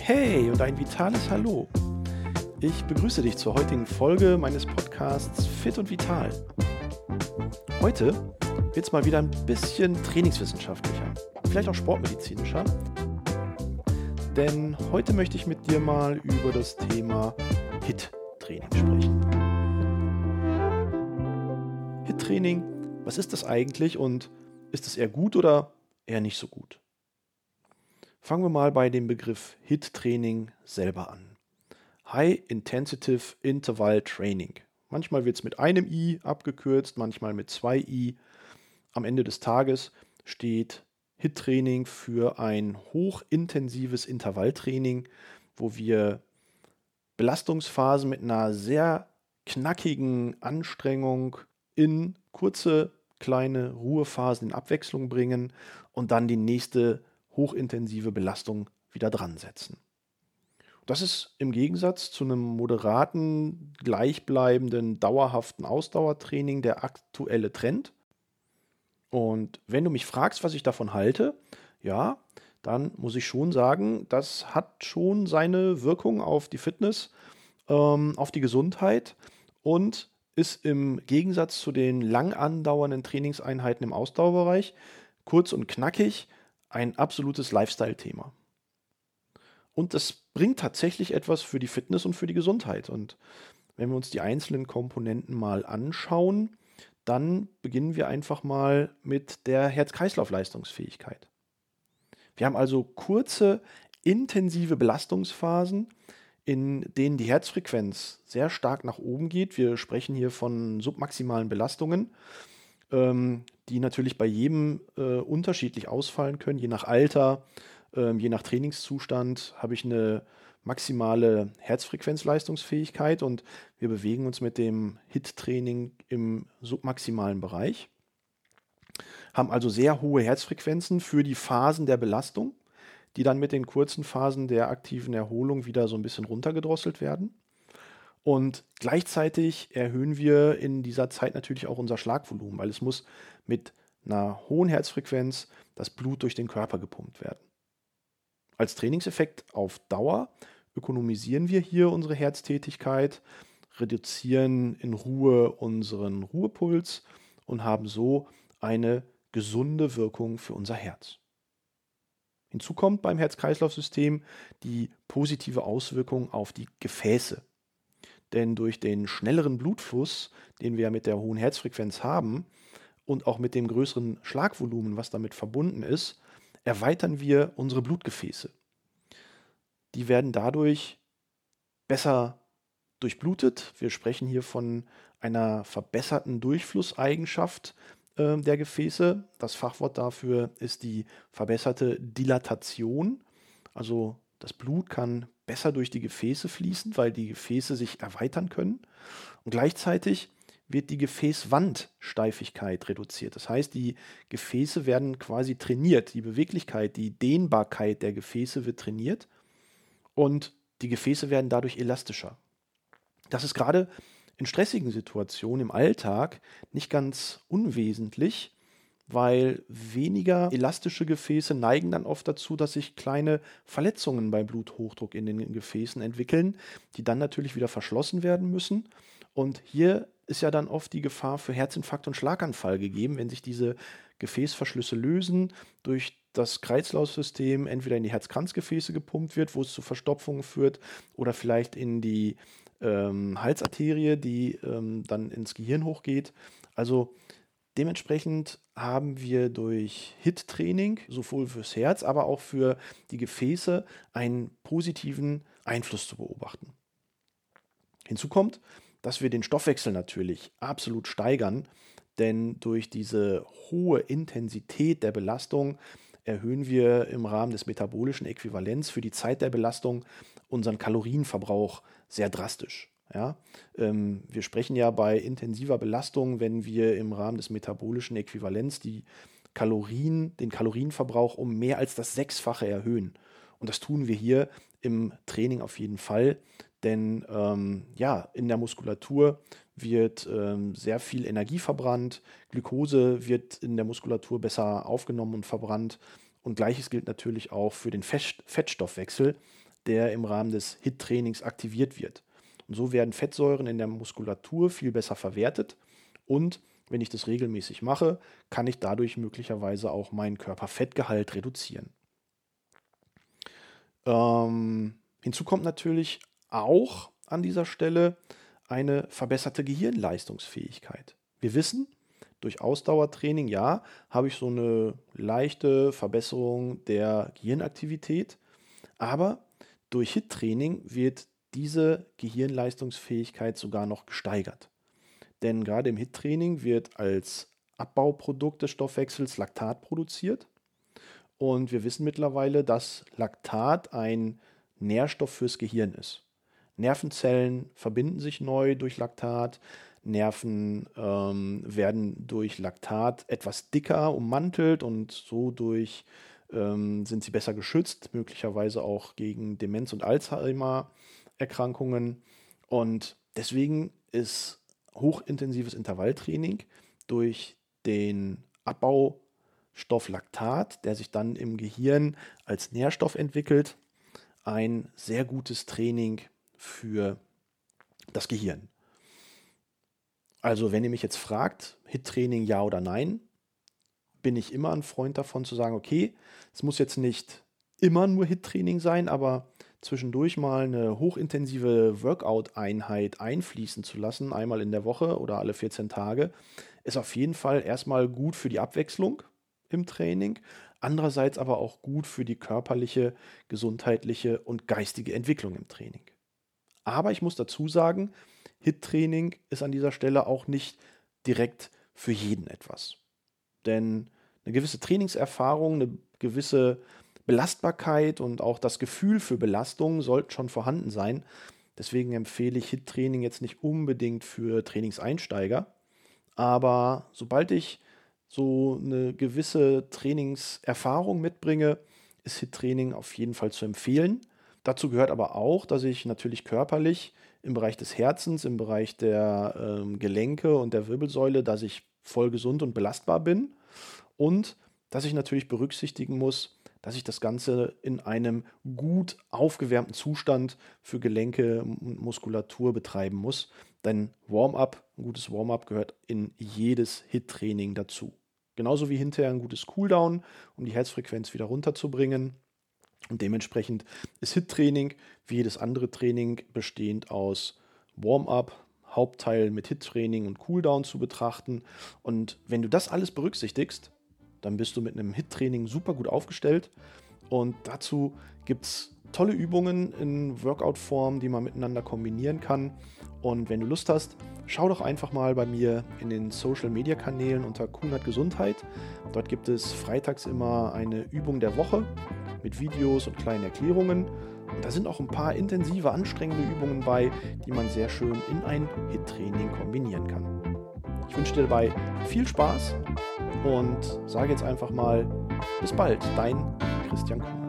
Hey und ein vitales Hallo. Ich begrüße dich zur heutigen Folge meines Podcasts Fit und Vital. Heute wird es mal wieder ein bisschen trainingswissenschaftlicher, vielleicht auch sportmedizinischer. Denn heute möchte ich mit dir mal über das Thema HIT-Training sprechen. HIT-Training, was ist das eigentlich und ist es eher gut oder eher nicht so gut? Fangen wir mal bei dem Begriff HIT-Training selber an. High Intensive Interval Training. Manchmal wird es mit einem I abgekürzt, manchmal mit zwei I. Am Ende des Tages steht HIT-Training für ein hochintensives Intervalltraining, wo wir Belastungsphasen mit einer sehr knackigen Anstrengung in kurze kleine Ruhephasen in Abwechslung bringen und dann die nächste hochintensive Belastung wieder dran setzen. Das ist im Gegensatz zu einem moderaten, gleichbleibenden, dauerhaften Ausdauertraining der aktuelle Trend. Und wenn du mich fragst, was ich davon halte, ja, dann muss ich schon sagen, das hat schon seine Wirkung auf die Fitness, ähm, auf die Gesundheit und ist im Gegensatz zu den lang andauernden Trainingseinheiten im Ausdauerbereich kurz und knackig ein absolutes Lifestyle-Thema. Und das bringt tatsächlich etwas für die Fitness und für die Gesundheit. Und wenn wir uns die einzelnen Komponenten mal anschauen, dann beginnen wir einfach mal mit der Herz-Kreislauf-Leistungsfähigkeit. Wir haben also kurze, intensive Belastungsphasen, in denen die Herzfrequenz sehr stark nach oben geht. Wir sprechen hier von submaximalen Belastungen, ähm, die natürlich bei jedem äh, unterschiedlich ausfallen können. Je nach Alter, ähm, je nach Trainingszustand habe ich eine maximale Herzfrequenzleistungsfähigkeit und wir bewegen uns mit dem HIT-Training im submaximalen Bereich. Haben also sehr hohe Herzfrequenzen für die Phasen der Belastung die dann mit den kurzen Phasen der aktiven Erholung wieder so ein bisschen runtergedrosselt werden. Und gleichzeitig erhöhen wir in dieser Zeit natürlich auch unser Schlagvolumen, weil es muss mit einer hohen Herzfrequenz das Blut durch den Körper gepumpt werden. Als Trainingseffekt auf Dauer ökonomisieren wir hier unsere Herztätigkeit, reduzieren in Ruhe unseren Ruhepuls und haben so eine gesunde Wirkung für unser Herz. Hinzu kommt beim Herz-Kreislauf-System die positive Auswirkung auf die Gefäße. Denn durch den schnelleren Blutfluss, den wir mit der hohen Herzfrequenz haben und auch mit dem größeren Schlagvolumen, was damit verbunden ist, erweitern wir unsere Blutgefäße. Die werden dadurch besser durchblutet. Wir sprechen hier von einer verbesserten Durchflusseigenschaft äh, der Gefäße. Das Fachwort dafür ist die verbesserte Dilatation. Also das Blut kann besser durch die Gefäße fließen, weil die Gefäße sich erweitern können. Und gleichzeitig wird die Gefäßwandsteifigkeit reduziert. Das heißt, die Gefäße werden quasi trainiert. Die Beweglichkeit, die Dehnbarkeit der Gefäße wird trainiert und die Gefäße werden dadurch elastischer. Das ist gerade in stressigen Situationen im Alltag nicht ganz unwesentlich, weil weniger elastische Gefäße neigen dann oft dazu, dass sich kleine Verletzungen bei Bluthochdruck in den Gefäßen entwickeln, die dann natürlich wieder verschlossen werden müssen. Und hier ist ja dann oft die Gefahr für Herzinfarkt und Schlaganfall gegeben, wenn sich diese Gefäßverschlüsse lösen, durch das Kreislaufsystem entweder in die Herzkranzgefäße gepumpt wird, wo es zu Verstopfungen führt, oder vielleicht in die ähm, Halsarterie, die ähm, dann ins Gehirn hochgeht. Also dementsprechend haben wir durch HIT-Training sowohl fürs Herz, aber auch für die Gefäße einen positiven Einfluss zu beobachten. Hinzu kommt, dass wir den Stoffwechsel natürlich absolut steigern, denn durch diese hohe Intensität der Belastung erhöhen wir im Rahmen des metabolischen Äquivalents für die Zeit der Belastung unseren Kalorienverbrauch sehr drastisch. Ja, ähm, wir sprechen ja bei intensiver Belastung, wenn wir im Rahmen des metabolischen Äquivalents die Kalorien, den Kalorienverbrauch um mehr als das Sechsfache erhöhen. Und das tun wir hier im Training auf jeden Fall, denn ähm, ja, in der Muskulatur wird ähm, sehr viel Energie verbrannt, Glukose wird in der Muskulatur besser aufgenommen und verbrannt Und gleiches gilt natürlich auch für den Fettstoffwechsel, der im Rahmen des HIT-Trainings aktiviert wird. Und so werden Fettsäuren in der Muskulatur viel besser verwertet und wenn ich das regelmäßig mache, kann ich dadurch möglicherweise auch meinen Körperfettgehalt reduzieren. Ähm, hinzu kommt natürlich auch an dieser Stelle eine verbesserte Gehirnleistungsfähigkeit. Wir wissen, durch Ausdauertraining, ja, habe ich so eine leichte Verbesserung der Gehirnaktivität, aber durch HIT-Training wird diese Gehirnleistungsfähigkeit sogar noch gesteigert. Denn gerade im HIT-Training wird als Abbauprodukt des Stoffwechsels Laktat produziert. Und wir wissen mittlerweile, dass Laktat ein Nährstoff fürs Gehirn ist. Nervenzellen verbinden sich neu durch Laktat. Nerven ähm, werden durch Laktat etwas dicker ummantelt und so durch ähm, sind sie besser geschützt, möglicherweise auch gegen Demenz- und Alzheimer-Erkrankungen. Und deswegen ist hochintensives Intervalltraining durch den Abbaustoff Laktat, der sich dann im Gehirn als Nährstoff entwickelt, ein sehr gutes Training für das Gehirn. Also, wenn ihr mich jetzt fragt, HIT-Training ja oder nein, bin ich immer ein Freund davon zu sagen, okay, es muss jetzt nicht immer nur HIT-Training sein, aber zwischendurch mal eine hochintensive Workout-Einheit einfließen zu lassen, einmal in der Woche oder alle 14 Tage, ist auf jeden Fall erstmal gut für die Abwechslung im Training, andererseits aber auch gut für die körperliche, gesundheitliche und geistige Entwicklung im Training. Aber ich muss dazu sagen, HIT-Training ist an dieser Stelle auch nicht direkt für jeden etwas. Denn eine gewisse Trainingserfahrung, eine gewisse Belastbarkeit und auch das Gefühl für Belastung sollten schon vorhanden sein. Deswegen empfehle ich HIT-Training jetzt nicht unbedingt für Trainingseinsteiger. Aber sobald ich so eine gewisse Trainingserfahrung mitbringe, ist HIT-Training auf jeden Fall zu empfehlen. Dazu gehört aber auch, dass ich natürlich körperlich im Bereich des Herzens, im Bereich der ähm, Gelenke und der Wirbelsäule, dass ich voll gesund und belastbar bin und dass ich natürlich berücksichtigen muss, dass ich das Ganze in einem gut aufgewärmten Zustand für Gelenke und Muskulatur betreiben muss. Denn Warm-up, ein gutes Warm-up gehört in jedes Hit-Training dazu. Genauso wie hinterher ein gutes Cooldown, um die Herzfrequenz wieder runterzubringen. Und dementsprechend ist Hit-Training wie jedes andere Training bestehend aus Warm-up, Hauptteil mit Hit-Training und Cooldown zu betrachten. Und wenn du das alles berücksichtigst, dann bist du mit einem Hit-Training super gut aufgestellt. Und dazu gibt es tolle Übungen in Workout-Form, die man miteinander kombinieren kann. Und wenn du Lust hast, schau doch einfach mal bei mir in den Social-Media-Kanälen unter Kunert Gesundheit. Dort gibt es freitags immer eine Übung der Woche mit Videos und kleinen Erklärungen. Und da sind auch ein paar intensive, anstrengende Übungen bei, die man sehr schön in ein Hit-Training kombinieren kann. Ich wünsche dir dabei viel Spaß und sage jetzt einfach mal bis bald, dein Christian Kuhn.